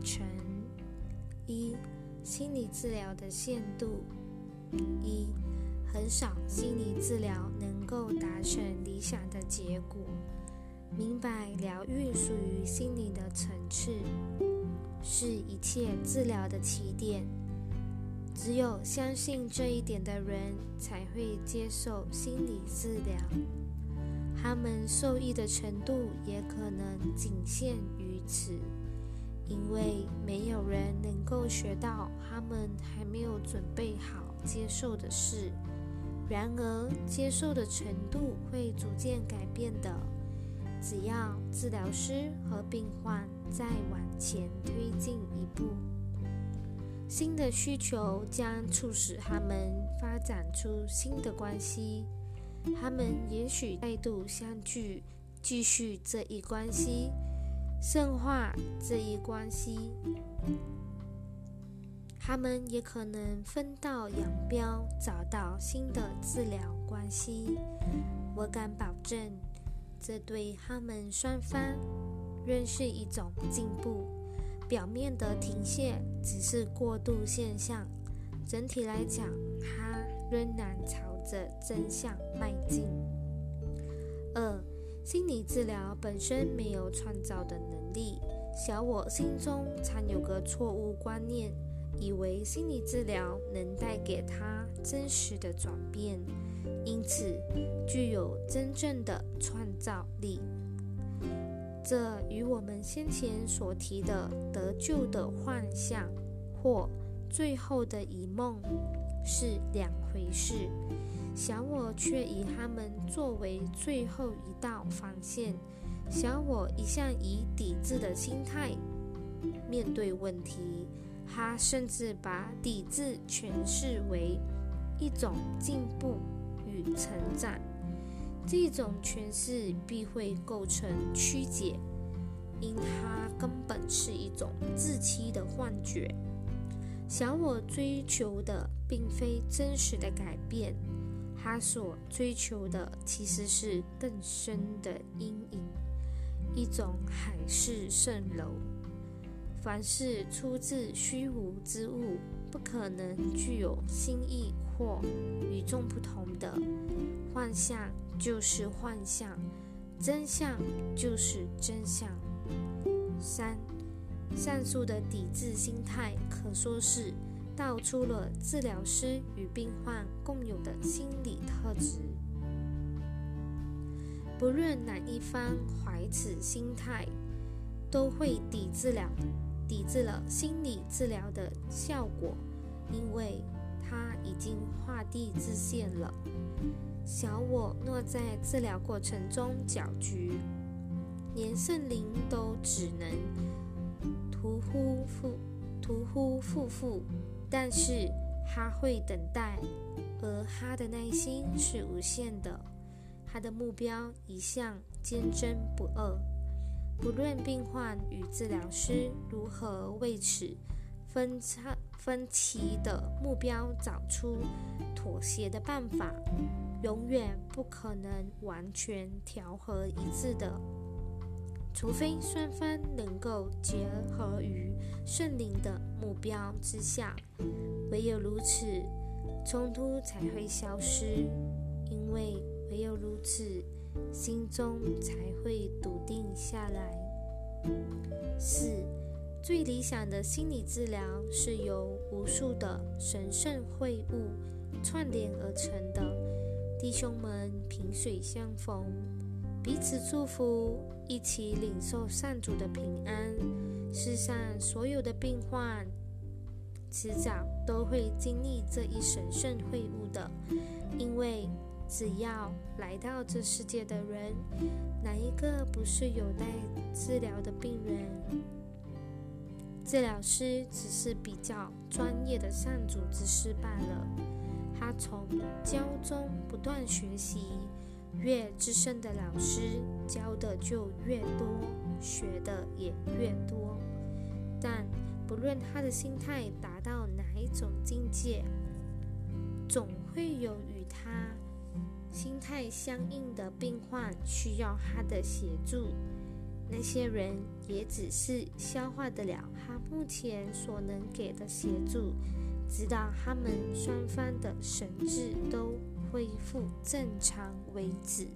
成一心理治疗的限度。一，很少心理治疗能够达成理想的结果。明白疗愈属于心灵的层次，是一切治疗的起点。只有相信这一点的人，才会接受心理治疗。他们受益的程度也可能仅限于此，因为没有人能够学到他们还没有准备好接受的事。然而，接受的程度会逐渐改变的。只要治疗师和病患再往前推进一步，新的需求将促使他们发展出新的关系。他们也许再度相聚，继续这一关系，深化这一关系。他们也可能分道扬镳，找到新的治疗关系。我敢保证，这对他们双方仍是一种进步。表面的停歇只是过渡现象，整体来讲，它仍然朝。着真相迈进。二、心理治疗本身没有创造的能力。小我心中常有个错误观念，以为心理治疗能带给他真实的转变，因此具有真正的创造力。这与我们先前所提的得救的幻象或最后的一梦是两回事。小我却以他们作为最后一道防线。小我一向以抵制的心态面对问题，他甚至把抵制诠释为一种进步与成长。这种诠释必会构成曲解，因它根本是一种自欺的幻觉。小我追求的并非真实的改变。他所追求的其实是更深的阴影，一种海市蜃楼。凡是出自虚无之物，不可能具有新意或与众不同的幻象，就是幻象；真相就是真相。三，上述的抵制心态可说是。道出了治疗师与病患共有的心理特质。不论哪一方怀此心态，都会抵制了抵制了心理治疗的效果，因为他已经画地自限了。小我若在治疗过程中搅局，连圣灵都只呼复复。但是他会等待，而他的耐心是无限的。他的目标一向坚贞不二，不论病患与治疗师如何为此分差分歧的目标找出妥协的办法，永远不可能完全调和一致的。除非双方能够结合于圣灵的目标之下，唯有如此，冲突才会消失。因为唯有如此，心中才会笃定下来。四，最理想的心理治疗是由无数的神圣会晤串联而成的。弟兄们，萍水相逢。彼此祝福，一起领受上主的平安。世上所有的病患，迟早都会经历这一神圣会晤的，因为只要来到这世界的人，哪一个不是有待治疗的病人？治疗师只是比较专业的上主之师罢了。他从教中不断学习。越资深的老师教的就越多，学的也越多。但不论他的心态达到哪一种境界，总会有与他心态相应的病患需要他的协助。那些人也只是消化得了他目前所能给的协助，直到他们双方的神智都恢复正常为止。